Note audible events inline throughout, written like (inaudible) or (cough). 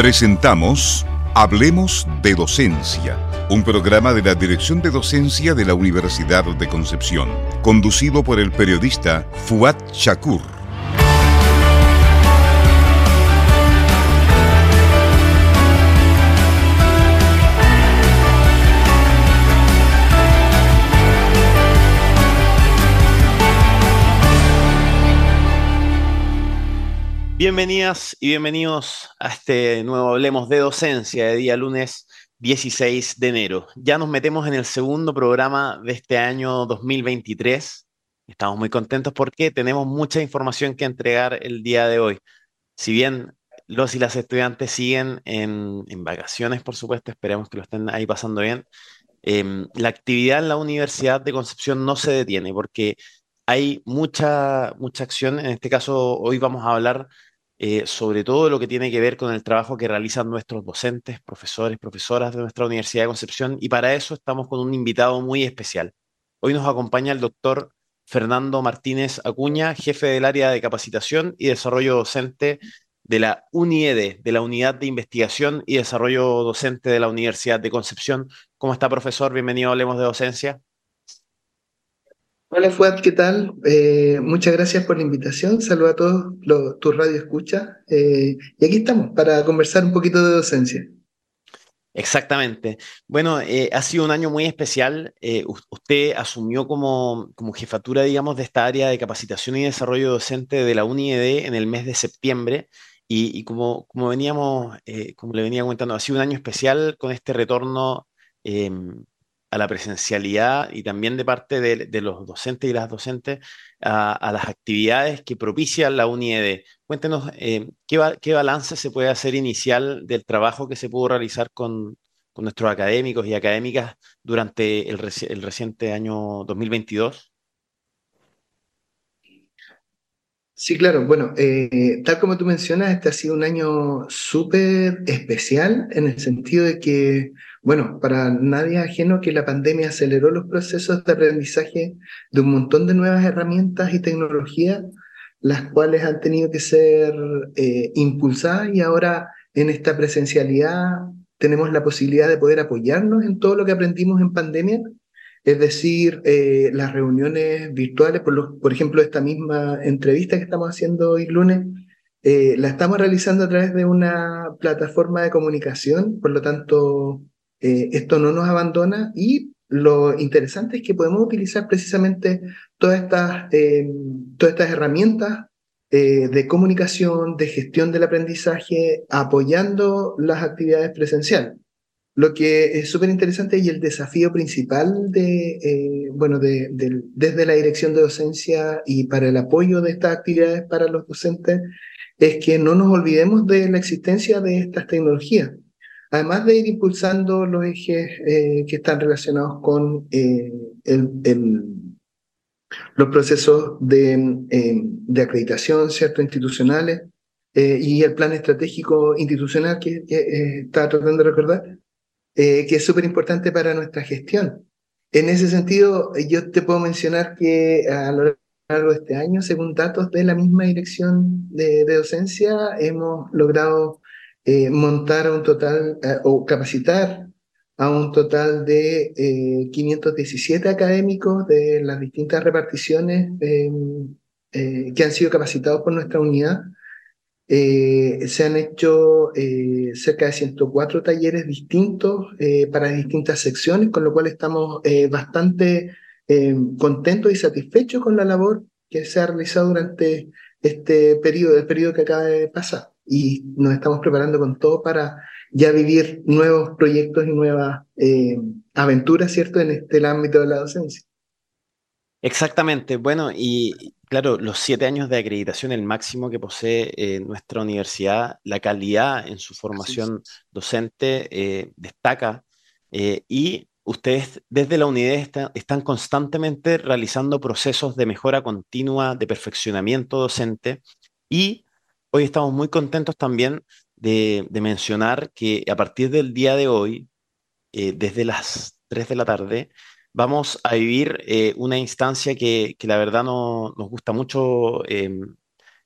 Presentamos Hablemos de Docencia, un programa de la Dirección de Docencia de la Universidad de Concepción, conducido por el periodista Fuad Shakur. Bienvenidas y bienvenidos a este nuevo Hablemos de Docencia de día lunes 16 de enero. Ya nos metemos en el segundo programa de este año 2023. Estamos muy contentos porque tenemos mucha información que entregar el día de hoy. Si bien los y las estudiantes siguen en, vacaciones, por supuesto, esperemos que lo estén ahí pasando bien. Em, la actividad en la Universidad de Concepción no se detiene porque hay mucha, mucha acción. En este caso, hoy vamos a hablar eh, sobre todo lo que tiene que ver con el trabajo que realizan nuestros docentes, profesores, profesoras de nuestra Universidad de Concepción, y para eso estamos con un invitado muy especial. Hoy nos acompaña el doctor Fernando Martínez Acuña, jefe del área de capacitación y desarrollo docente de la UNIED, de la Unidad de Investigación y Desarrollo Docente de la Universidad de Concepción. ¿Cómo está, profesor? Bienvenido a Hablemos de Docencia. Hola Fuad, ¿qué tal? Eh, muchas gracias por la invitación. Saludos a todos los, tu radio escucha. Eh, y aquí estamos para conversar un poquito de docencia. Exactamente. Bueno, eh, ha sido un año muy especial. usted asumió como, como, jefatura, digamos, de esta área de capacitación y desarrollo docente de la UNIED en el mes de septiembre. Y, como, como, veníamos, como le venía comentando, ha sido un año especial con este retorno em, a la presencialidad y también de parte de, los docentes y las docentes a, las actividades que propicia la UNIED. Cuéntenos eh, ¿qué, balance se puede hacer inicial del trabajo que se pudo realizar con, nuestros académicos y académicas durante el, reciente año 2022. Sí, claro. Bueno, eh, tal como tú mencionas, este ha sido un año súper especial en el sentido de que bueno, para nadie ajeno que la pandemia aceleró los procesos de aprendizaje de un montón de nuevas herramientas y tecnologías, las cuales han tenido que ser eh, impulsadas y ahora en esta presencialidad tenemos la posibilidad de poder apoyarnos en todo lo que aprendimos en pandemia, es decir, eh, las reuniones virtuales, por, por ejemplo, esta misma entrevista que estamos haciendo hoy lunes, eh, la estamos realizando a través de una plataforma de comunicación, por lo tanto, eh, esto no nos abandona y lo interesante es que podemos utilizar precisamente todas estas, eh, todas estas herramientas eh, de comunicación, de gestión del aprendizaje, apoyando las actividades presenciales. Lo que es súper interesante y el desafío principal de, bueno, de, desde la dirección de docencia y para el apoyo de estas actividades para los docentes es que no nos olvidemos de la existencia de estas tecnologías además de ir impulsando los ejes eh, que están relacionados con eh, los procesos de, em, de, acreditación cierto, institucionales eh, y el plan estratégico institucional que, que estaba tratando de recordar, que es súper importante para nuestra gestión. En ese sentido, yo te puedo mencionar que a lo largo de este año, según datos de la misma dirección de, de docencia, hemos logrado eh, montar a un total eh, o capacitar a un total de 517 eh, académicos de las distintas reparticiones em, que han sido capacitados por nuestra unidad. se han hecho cerca de 104 talleres distintos para distintas secciones, con lo cual estamos bastante em, contentos y satisfechos con la labor que se ha realizado durante este periodo, el periodo que acaba de pasar y nos estamos preparando con todo para ya vivir nuevos proyectos y nuevas eh, aventuras, ¿cierto?, en este ámbito de la docencia. Exactamente. Bueno, y claro, los siete años de acreditación, el máximo que posee eh, nuestra universidad, la calidad en su formación docente eh, destaca y ustedes desde la unidad están constantemente realizando procesos de mejora continua, de perfeccionamiento docente y Hoy estamos muy contentos también de, mencionar que a partir del día de hoy, eh, desde las 3 de la tarde, vamos a vivir eh, una instancia que, la verdad no, nos gusta mucho em,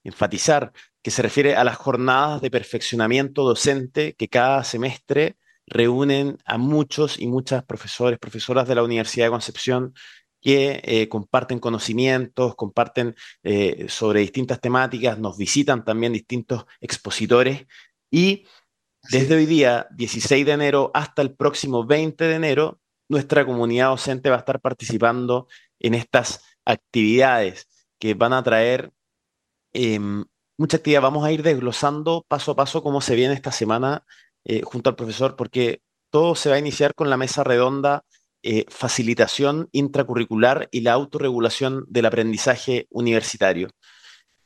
enfatizar, que se refiere a las jornadas de perfeccionamiento docente que cada semestre reúnen a muchos y muchas profesores, profesoras de la Universidad de Concepción que eh, comparten conocimientos, comparten eh, sobre distintas temáticas, nos visitan también distintos expositores y desde hoy día, 16 de enero, hasta el próximo 20 de enero, nuestra comunidad docente va a estar participando en estas actividades que van a traer em, mucha actividad. Vamos a ir desglosando paso a paso cómo se viene esta semana eh, junto al profesor, porque todo se va a iniciar con la mesa redonda eh, facilitación intracurricular y la autorregulación del aprendizaje universitario.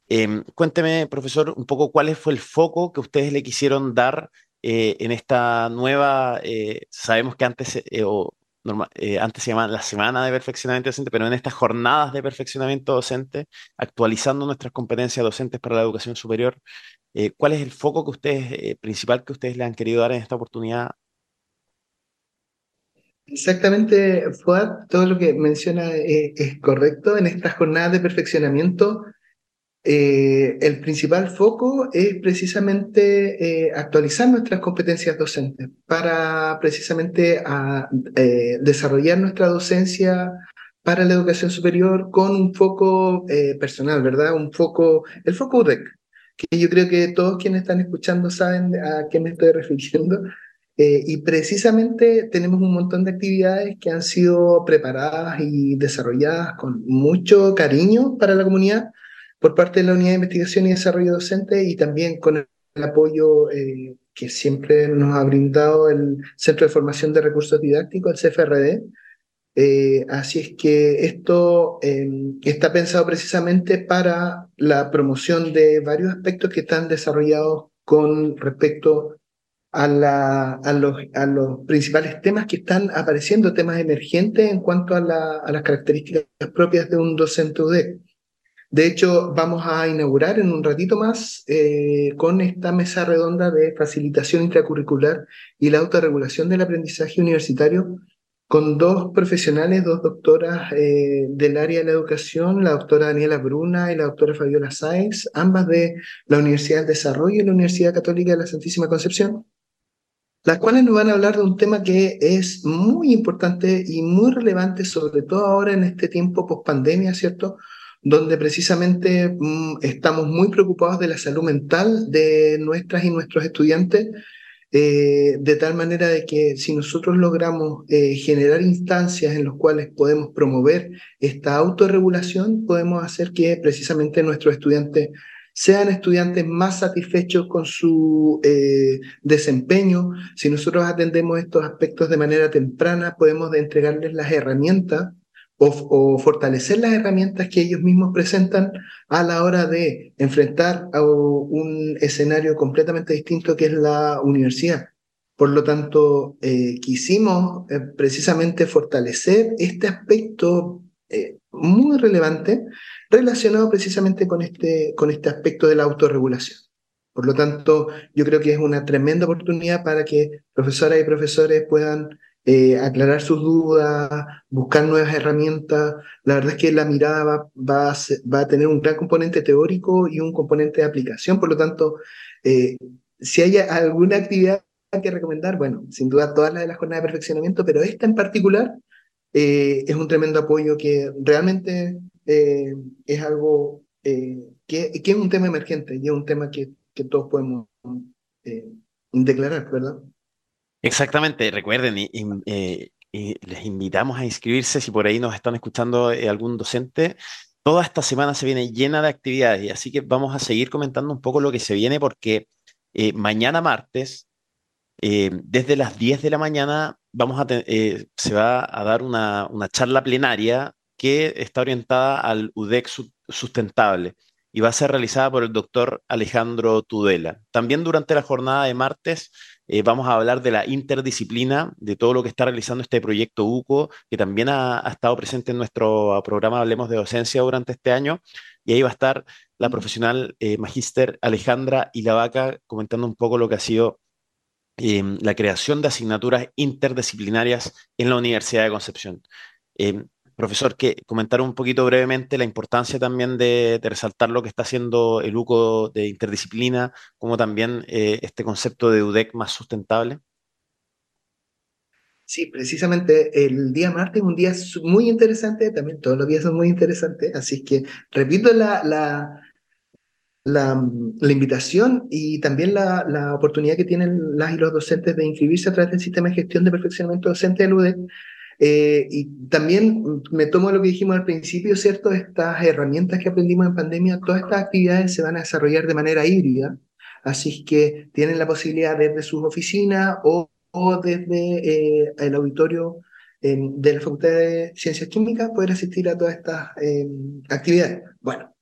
Em, cuénteme, profesor, un poco cuál fue el foco que ustedes le quisieron dar eh, en esta nueva, sabemos que antes o eh, antes se llamaba la semana de perfeccionamiento docente, pero en estas jornadas de perfeccionamiento docente, actualizando nuestras competencias docentes para la educación superior, eh, ¿cuál es el foco que ustedes, eh, principal que ustedes le han querido dar en esta oportunidad? Exactamente, Fuad, todo lo que menciona es correcto. En estas jornadas de perfeccionamiento eh, el principal foco es precisamente eh, actualizar nuestras competencias docentes para precisamente eh, desarrollar nuestra docencia para la educación superior con un foco personal, ¿verdad? Un foco, el foco UDEC, que yo creo que todos quienes están escuchando saben a qué me estoy refiriendo. Y precisamente tenemos un montón de actividades que han sido preparadas y desarrolladas con mucho cariño para la comunidad por parte de la Unidad de Investigación y Desarrollo Docente y también con el apoyo eh, que siempre nos ha brindado el Centro de Formación de Recursos Didácticos, el CFRD. Eh, así es que esto em, está pensado precisamente para la promoción de varios aspectos que están desarrollados con respecto a, la, a, los, a los principales temas que están apareciendo, temas emergentes en cuanto a, la, a las características propias de un docente UDEC. De hecho, vamos a inaugurar en un ratito más eh, con esta mesa redonda de facilitación intracurricular y la autorregulación del aprendizaje universitario con dos profesionales, dos doctoras eh, del área de la educación, la doctora Daniela Bruna y la doctora Fabiola Sáenz, ambas de la Universidad del Desarrollo y la Universidad Católica de la Santísima Concepción, las cuales nos van a hablar de un tema que es muy importante y muy relevante, sobre todo ahora en este tiempo post pandemia, ¿cierto? donde precisamente mm, estamos muy preocupados de la salud mental de nuestras y nuestros estudiantes, eh, de tal manera de que si nosotros logramos eh, generar instancias en las cuales podemos promover esta autorregulación, podemos hacer que precisamente nuestros estudiantes sean estudiantes más satisfechos con su eh, desempeño. Si nosotros atendemos estos aspectos de manera temprana, podemos entregarles las herramientas o, fortalecer las herramientas que ellos mismos presentan a la hora de enfrentar a un escenario completamente distinto que es la universidad. Por lo tanto, eh, quisimos eh, precisamente fortalecer este aspecto muy relevante relacionado precisamente con este, con este aspecto de la autorregulación. Por lo tanto, yo creo que es una tremenda oportunidad para que profesoras y profesores puedan eh, aclarar sus dudas, buscar nuevas herramientas. La verdad es que la mirada va, va, a, va, a, tener un gran componente teórico y un componente de aplicación. Por lo tanto, eh, si hay alguna actividad que recomendar, bueno, sin duda todas las de la jornada de perfeccionamiento, pero esta en particular eh, es un tremendo apoyo que realmente es algo que, que, es un tema emergente y es un tema que, que todos podemos declarar, ¿verdad? Exactamente, recuerden, eh, y, les invitamos a inscribirse si por ahí nos están escuchando eh, algún docente. Toda esta semana se viene llena de actividades, así que vamos a seguir comentando un poco lo que se viene porque eh, mañana martes, desde las 10 de la mañana, vamos a se va a dar una, una, charla plenaria que está orientada al UDEC sustentable y va a ser realizada por el doctor Alejandro Tudela. También durante la jornada de martes eh, vamos a hablar de la interdisciplina, de todo lo que está realizando este proyecto UCO, que también ha, estado presente en nuestro programa Hablemos de Docencia durante este año. Y ahí va a estar la profesional eh, magíster Alejandra Ilavaca comentando un poco lo que ha sido em, la creación de asignaturas interdisciplinarias en la Universidad de Concepción. Em, profesor, que comentar un poquito brevemente la importancia también de, resaltar lo que está haciendo el UCO de interdisciplina, como también eh, este concepto de UDEC más sustentable. Sí, precisamente el día martes es un día muy interesante, también todos los días son muy interesantes, así que repito la, la, la, invitación y también la, la, oportunidad que tienen las y los docentes de inscribirse a través del sistema de gestión de perfeccionamiento docente del UDEC eh, y también me tomo lo que dijimos al principio, ¿cierto? Estas herramientas que aprendimos en pandemia, todas estas actividades se van a desarrollar de manera híbrida, así que tienen la posibilidad desde sus oficinas o, desde eh, el auditorio de la Facultad de Ciencias Químicas poder asistir a todas estas em, actividades. Bueno,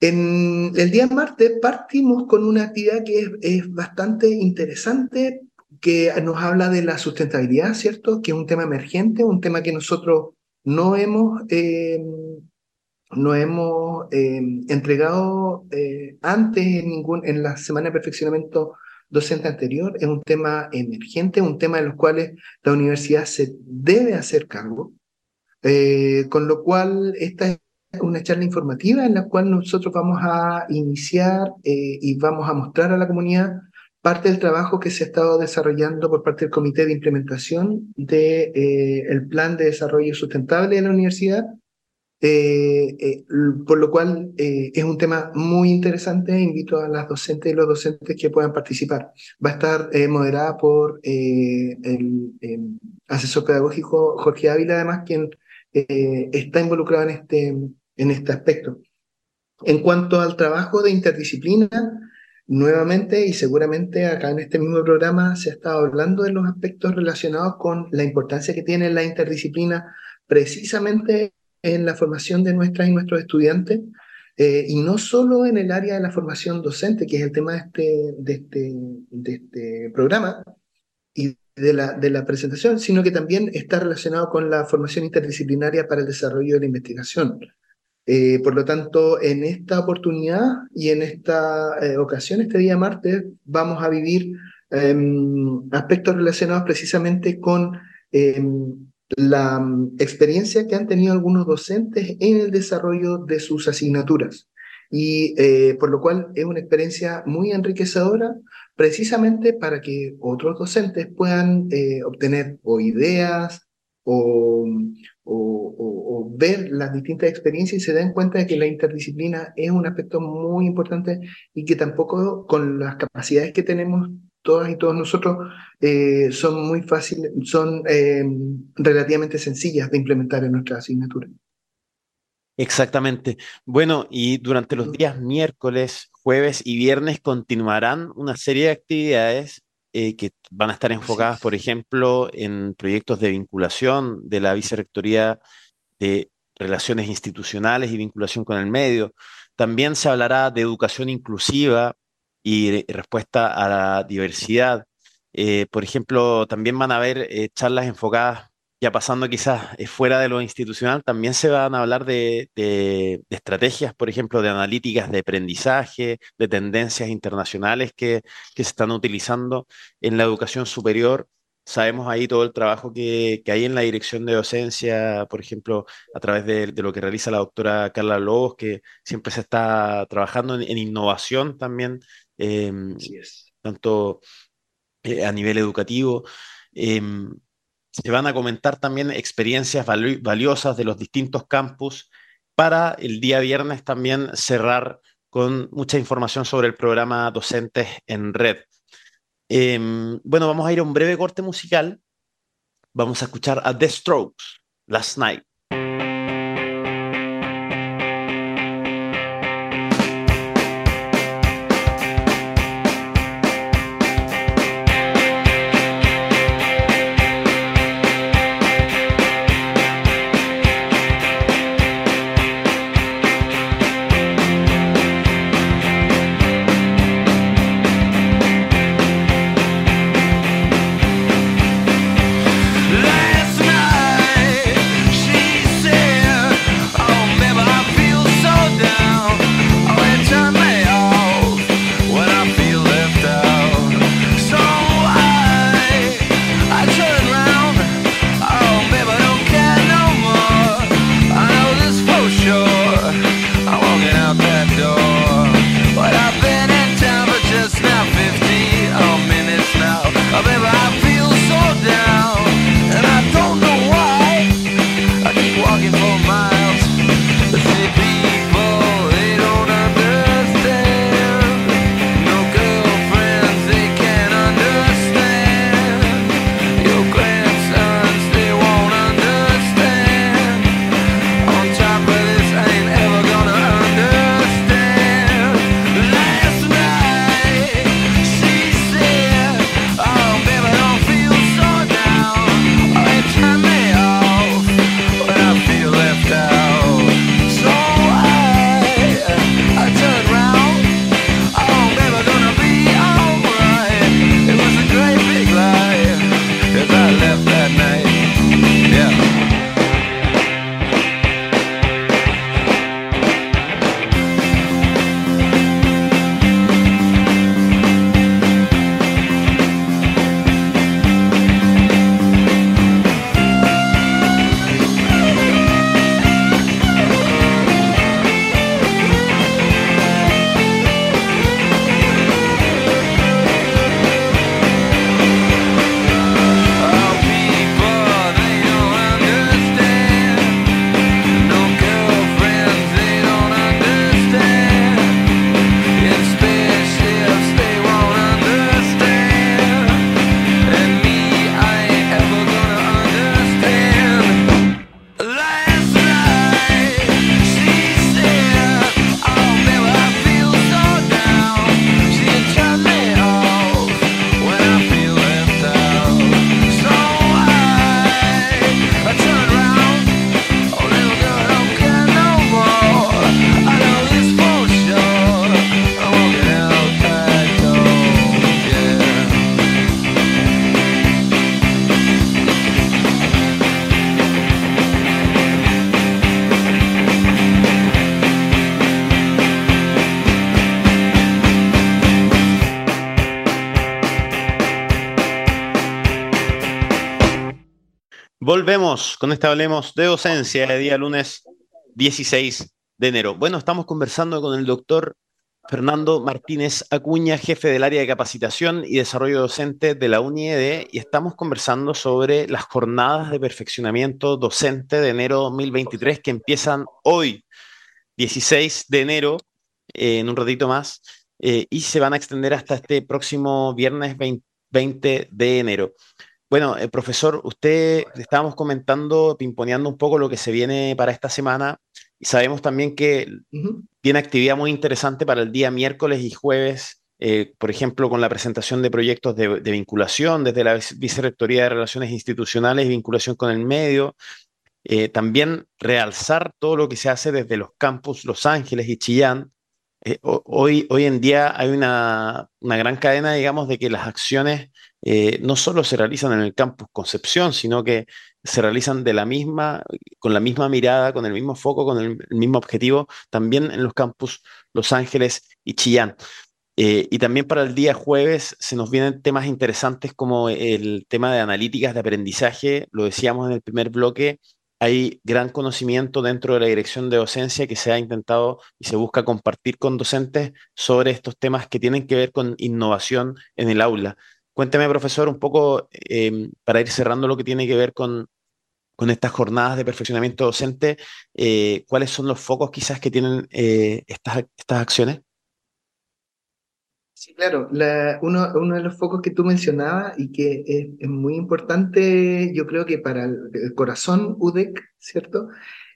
en el día martes partimos con una actividad que es, es bastante interesante que nos habla de la sustentabilidad, ¿cierto? Que es un tema emergente, un tema que nosotros no hemos, eh, no hemos eh, entregado eh, antes en, ningún, en la semana de perfeccionamiento docente anterior. Es un tema emergente, un tema en los cuales la universidad se debe hacer cargo. con lo cual, esta es una charla informativa en la cual nosotros vamos a iniciar y vamos a mostrar a la comunidad parte del trabajo que se ha estado desarrollando por parte del Comité de Implementación del de, eh, el Plan de Desarrollo Sustentable de la Universidad, eh, eh, por lo cual es un tema muy interesante. Invito a las docentes y los docentes que puedan participar. Va a estar moderada por el asesor pedagógico Jorge Ávila, además, quien está involucrado en este, en este aspecto. En cuanto al trabajo de interdisciplina, Nuevamente y seguramente acá en este mismo programa se ha estado hablando de los aspectos relacionados con la importancia que tiene la interdisciplina precisamente en la formación de nuestras y nuestros estudiantes eh, y no solo en el área de la formación docente, que es el tema de este, este, este programa y de la presentación, sino que también está relacionado con la formación interdisciplinaria para el desarrollo de la investigación. Eh, por lo tanto, en esta oportunidad y en esta eh, ocasión, este día martes, vamos a vivir em, aspectos relacionados precisamente con em, la mm, experiencia que han tenido algunos docentes en el desarrollo de sus asignaturas. Y eh, por lo cual es una experiencia muy enriquecedora precisamente para que otros docentes puedan obtener o ideas o, o, ver las distintas experiencias y se den cuenta de que la interdisciplina es un aspecto muy importante y que tampoco con las capacidades que tenemos todas y todos nosotros eh, son muy fáciles, son eh, relativamente sencillas de implementar en nuestra asignatura. Exactamente. Bueno, y durante los días miércoles, jueves y viernes continuarán una serie de actividades eh, que van a estar enfocadas, por ejemplo, en proyectos de vinculación de la Vicerrectoría de Relaciones Institucionales y vinculación con el medio. También se hablará de educación inclusiva y respuesta a la diversidad. Eh, por ejemplo, también van a haber eh, charlas enfocadas ya pasando quizás eh, fuera de lo institucional, también se van a hablar de, estrategias, por ejemplo, de analíticas de aprendizaje, de tendencias internacionales que, se están utilizando en la educación superior. Sabemos ahí todo el trabajo que, hay en la dirección de docencia, por ejemplo, a través de, lo que realiza la doctora Carla Lobos, que siempre se está trabajando en, innovación también, em, tanto eh, a nivel educativo. Em, se van a comentar también experiencias valiosas de los distintos campus para el día viernes también cerrar con mucha información sobre el programa Docentes en Red. Em, bueno, vamos a ir a un breve corte musical. Vamos a escuchar a The Strokes, Last Night. Volvemos con este Hablemos de Docencia de día lunes 16 de enero. Bueno, estamos conversando con el doctor Fernando Martínez Acuña, jefe del área de capacitación y desarrollo docente de la UNIED, y estamos conversando sobre las jornadas de perfeccionamiento docente de enero 2023 que empiezan hoy, 16 de enero, eh, en un ratito más, eh, y se van a extender hasta este próximo viernes 20 de enero. Bueno, eh, profesor, usted estábamos comentando, pimponeando un poco lo que se viene para esta semana y sabemos también que tiene actividad muy interesante para el día miércoles y jueves, eh, por ejemplo, con la presentación de proyectos de, vinculación desde la Vicerrectoría de Relaciones Institucionales y vinculación con el medio. Eh, también realzar todo lo que se hace desde los campus Los Ángeles y Chillán, hoy, hoy en día hay una, una, gran cadena, digamos, de que las acciones eh, no solo se realizan en el campus Concepción, sino que se realizan de la misma, con la misma mirada, con el mismo foco, con el, mismo objetivo, también en los campus Los Ángeles y Chillán. Eh, y también para el día jueves se nos vienen temas interesantes como el tema de analíticas de aprendizaje, lo decíamos en el primer bloque, hay gran conocimiento dentro de la dirección de docencia que se ha intentado y se busca compartir con docentes sobre estos temas que tienen que ver con innovación en el aula. Cuénteme, profesor, un poco em, para ir cerrando lo que tiene que ver con, estas jornadas de perfeccionamiento docente, eh, ¿cuáles son los focos quizás que tienen eh, estas acciones? Sí, claro. uno, de los focos que tú mencionabas y que es, muy importante, yo creo que para el, corazón UDEC, ¿cierto?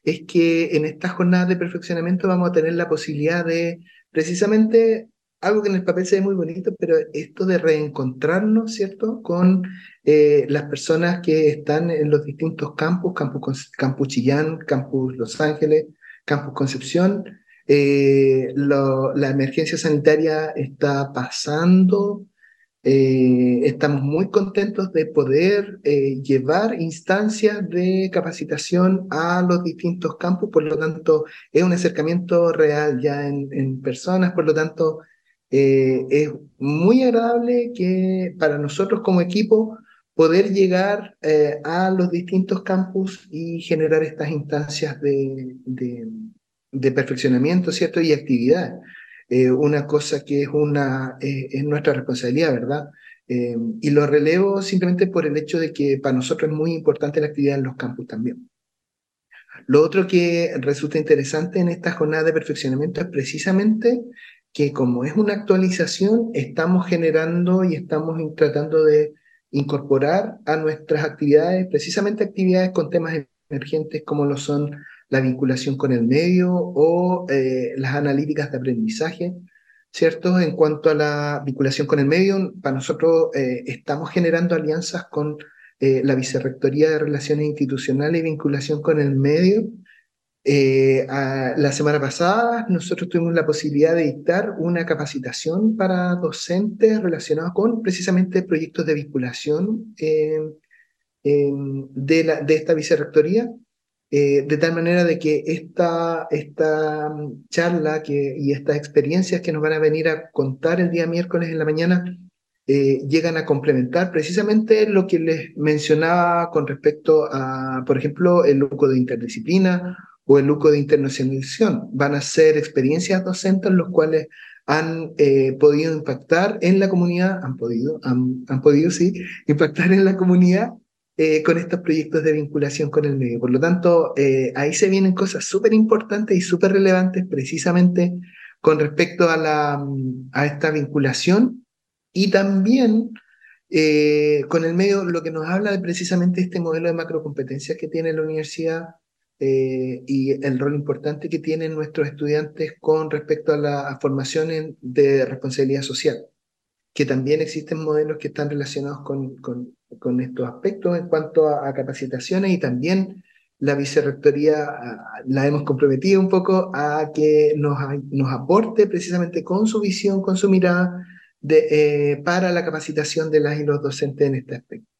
Es que en estas jornadas de perfeccionamiento vamos a tener la posibilidad de precisamente algo que en el papel se ve muy bonito, pero esto de reencontrarnos, ¿cierto?, con eh, las personas que están en los distintos campus, campus, campus Chillán, campus Los Ángeles, campus Concepción. Eh, la emergencia sanitaria está pasando, eh, estamos muy contentos de poder llevar instancias de capacitación a los distintos campus, por lo tanto es un acercamiento real ya en, personas, por lo tanto eh, es muy agradable que para nosotros como equipo poder llegar eh, a los distintos campus y generar estas instancias de, perfeccionamiento, ¿cierto? Y actividad. Eh, una cosa que es, una, es nuestra responsabilidad, ¿verdad? y lo relevo simplemente por el hecho de que para nosotros es muy importante la actividad en los campus también. Lo otro que resulta interesante en esta jornada de perfeccionamiento es precisamente que como es una actualización, estamos generando y estamos tratando de incorporar a nuestras actividades, precisamente actividades con temas emergentes como lo son la vinculación con el medio o eh, las analíticas de aprendizaje, ¿cierto? En cuanto a la vinculación con el medio, para nosotros eh, estamos generando alianzas con eh, la Vicerrectoría de Relaciones Institucionales y Vinculación con el Medio, eh, la semana pasada nosotros tuvimos la posibilidad de dictar una capacitación para docentes relacionados con precisamente proyectos de vinculación de, la, de, esta vicerrectoría, eh, de tal manera de que esta, esta charla que, y estas experiencias que nos van a venir a contar el día miércoles en la mañana llegan a complementar precisamente lo que les mencionaba con respecto a, por ejemplo, el lucro de interdisciplina o el lucro de internacionalización. Van a ser experiencias docentes los cuales han eh, podido impactar en la comunidad, han podido, han, podido, sí, impactar en la comunidad eh, con estos proyectos de vinculación con el medio. Por lo tanto, eh, ahí se vienen cosas súper importantes y súper relevantes precisamente con respecto a, la, a esta vinculación y también con el medio, lo que nos habla de precisamente este modelo de macrocompetencias que tiene la universidad eh, y el rol importante que tienen nuestros estudiantes con respecto a la formación de responsabilidad social, que también existen modelos que están relacionados con, con estos aspectos en cuanto a, capacitaciones y también la vicerrectoría la hemos comprometido un poco a que nos, nos aporte precisamente con su visión, con su mirada de, eh, para la capacitación de las y los docentes en este aspecto.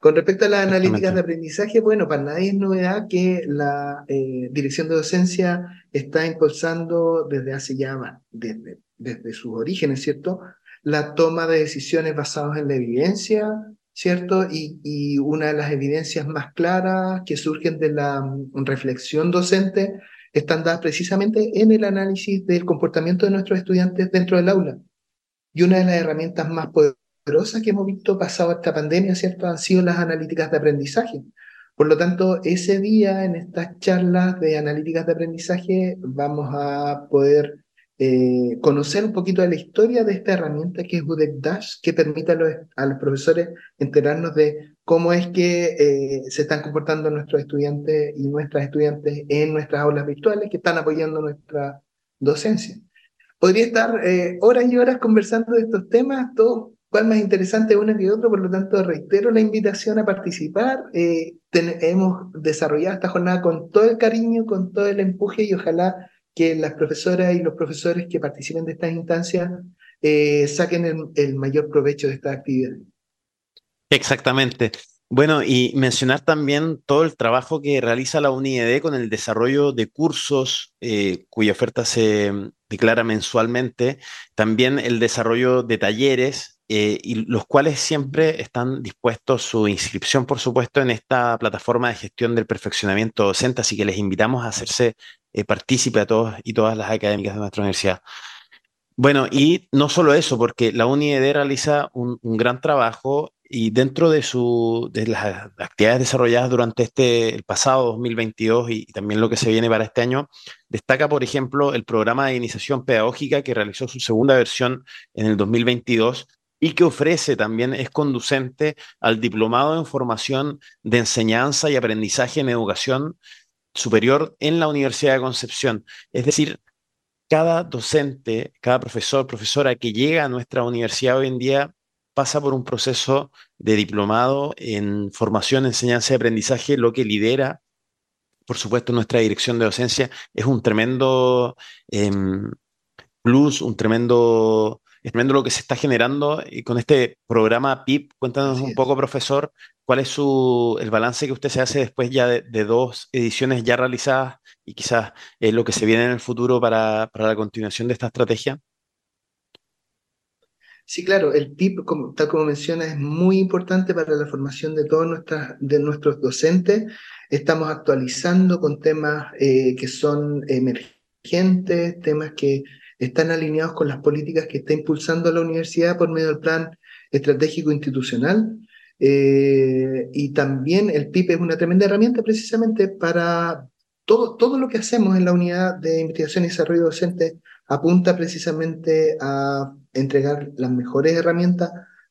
Con respecto a las analíticas de aprendizaje, bueno, para nadie es novedad que la eh, dirección de docencia está impulsando desde hace ya, desde, sus orígenes, ¿cierto? La toma de decisiones basadas en la evidencia, ¿cierto? Y, una de las evidencias más claras que surgen de la mm, reflexión docente están dadas precisamente en el análisis del comportamiento de nuestros estudiantes dentro del aula. Y una de las herramientas más poderosas que hemos visto pasado esta pandemia, ¿cierto?, han sido las analíticas de aprendizaje. Por lo tanto, ese día en estas charlas de analíticas de aprendizaje vamos a poder eh, conocer un poquito de la historia de esta herramienta que es UDEC Dash, que permite a los, profesores enterarnos de cómo es que eh, se están comportando nuestros estudiantes y nuestras estudiantes en nuestras aulas virtuales que están apoyando nuestra docencia. Podría estar eh, horas y horas conversando de estos temas, todo cuál más interesante uno que otro, por lo tanto reitero la invitación a participar. hemos desarrollado esta jornada con todo el cariño, con todo el empuje y ojalá que las profesoras y los profesores que participen de estas instancias eh, saquen el, mayor provecho de esta actividad. Exactamente. Bueno, y mencionar también todo el trabajo que realiza la UNIED con el desarrollo de cursos eh, cuya oferta se declara mensualmente, también el desarrollo de talleres eh, y los cuales siempre están dispuestos su inscripción, por supuesto, en esta plataforma de gestión del perfeccionamiento docente, así que les invitamos a hacerse eh, partícipe a todos y todas las académicas de nuestra universidad. Bueno, y no solo eso, porque la UNIED realiza un, gran trabajo y dentro de, su, de las actividades desarrolladas durante este, el pasado 2022 y, también lo que se viene para este año, destaca, por ejemplo, el programa de iniciación pedagógica que realizó su segunda versión en el 2022 y que ofrece también, es conducente al diplomado en formación de enseñanza y aprendizaje en educación superior en la Universidad de Concepción. Es decir, cada docente, cada profesor, profesora que llega a nuestra universidad hoy en día pasa por un proceso de diplomado en formación, enseñanza y aprendizaje, lo que lidera, por supuesto, nuestra dirección de docencia. Es un tremendo em, plus, un tremendo, es tremendo lo que se está generando y con este programa PIP. Cuéntanos un poco, profesor, ¿Cuál es su, el balance que usted se hace después ya de, dos ediciones ya realizadas y quizás eh, lo que se viene en el futuro para, para, la continuación de esta estrategia? Sí, claro, el PIP, tal como menciona, es muy importante para la formación de todos nuestras, de nuestros docentes. Estamos actualizando con temas eh, que son emergentes, temas que están alineados con las políticas que está impulsando la universidad por medio del plan estratégico institucional. Eh, y también el PIP es una tremenda herramienta precisamente para todo, todo lo que hacemos en la unidad de investigación y desarrollo docente apunta precisamente a entregar las mejores herramientas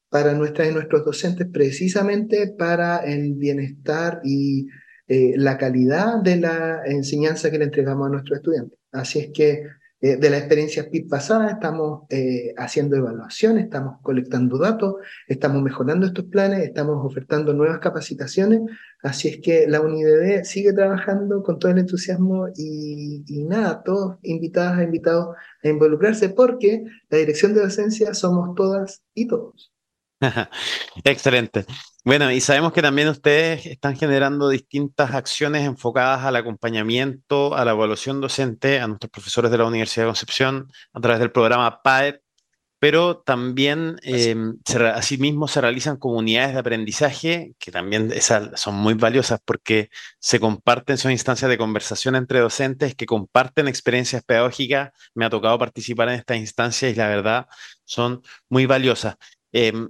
para nuestras y nuestros docentes, precisamente para el bienestar y eh, la calidad de la enseñanza que le entregamos a nuestros estudiantes. Así es que eh, de la experiencia PIB pasada, estamos eh, haciendo evaluaciones, estamos colectando datos, estamos mejorando estos planes, estamos ofertando nuevas capacitaciones, así es que la UNIDD sigue trabajando con todo el entusiasmo y, y nada, todos invitadas, invitados a involucrarse porque la dirección de docencia somos todas y todos. (laughs) Excelente. Bueno, y sabemos que también ustedes están generando distintas acciones enfocadas al acompañamiento, a la evaluación docente, a nuestros profesores de la Universidad de Concepción a través del programa PAET, pero también em, asimismo se realizan comunidades de aprendizaje que también son muy valiosas porque se comparten, son instancias de conversación entre docentes que comparten experiencias pedagógicas. Me ha tocado participar en estas instancias y la verdad son muy valiosas. Em,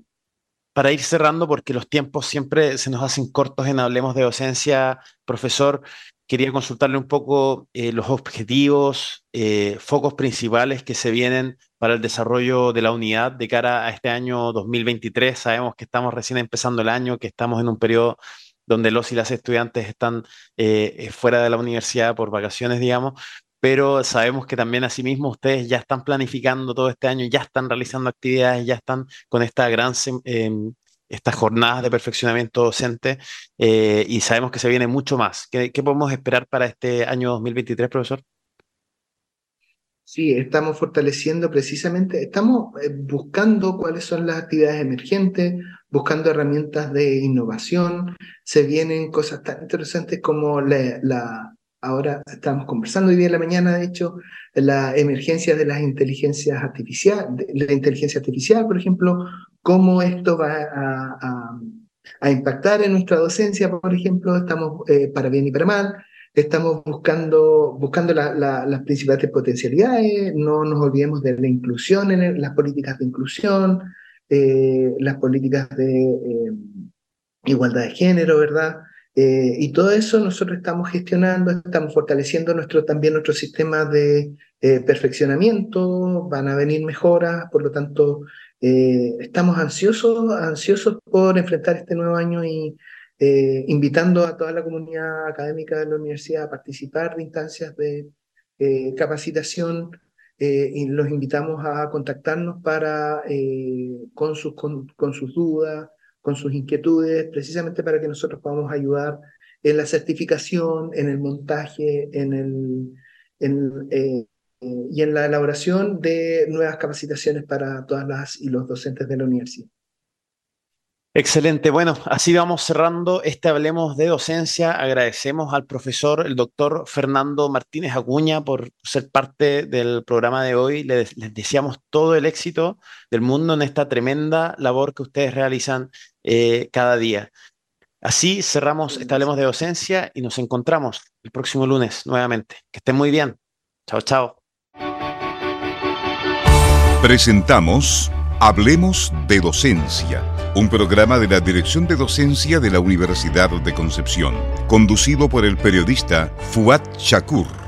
para ir cerrando, porque los tiempos siempre se nos hacen cortos en Hablemos de Docencia, profesor, quería consultarle un poco eh, los objetivos, eh, focos principales que se vienen para el desarrollo de la unidad de cara a este año 2023. Sabemos que estamos recién empezando el año, que estamos en un periodo donde los y las estudiantes están eh, fuera de la universidad por vacaciones, digamos, pero sabemos que también asimismo ustedes ya están planificando todo este año, ya están realizando actividades, ya están con esta gran, em, estas jornadas de perfeccionamiento docente eh, y sabemos que se viene mucho más. ¿Qué, podemos esperar para este año 2023, profesor? Sí, estamos fortaleciendo precisamente, estamos eh, buscando cuáles son las actividades emergentes, buscando herramientas de innovación. Se vienen cosas tan interesantes como la ahora estamos conversando hoy día en la mañana, de hecho, la emergencia de las inteligencias artificiales, la inteligencia artificial, por ejemplo, cómo esto va a, impactar en nuestra docencia, por ejemplo, estamos eh, para bien y para mal, estamos buscando, buscando las principales potencialidades, no nos olvidemos de la inclusión, en las políticas de inclusión, eh, las políticas de eh, igualdad de género, ¿verdad? Y todo eso nosotros estamos gestionando, estamos fortaleciendo nuestro, también nuestro sistema de perfeccionamiento, van a venir mejoras, por lo tanto, eh, estamos ansiosos, ansiosos por enfrentar este nuevo año y eh, invitando a toda la comunidad académica de la universidad a participar de instancias de eh, capacitación y los invitamos a contactarnos para, con, sus, con, sus dudas, con sus inquietudes, precisamente para que nosotros podamos ayudar en la certificación, en el montaje, en el, en, eh, y en la elaboración de nuevas capacitaciones para todas las y los docentes de la universidad. Excelente. Bueno, así vamos cerrando este Hablemos de Docencia. Agradecemos al profesor, el doctor Fernando Martínez Acuña, por ser parte del programa de hoy. Les, deseamos todo el éxito del mundo en esta tremenda labor que ustedes realizan eh, cada día. Así cerramos este Hablemos de Docencia y nos encontramos el próximo lunes nuevamente. Que estén muy bien. Chao, chao. Presentamos Hablemos de Docencia, un programa de la Dirección de Docencia de la Universidad de Concepción, conducido por el periodista Fuad Shakur.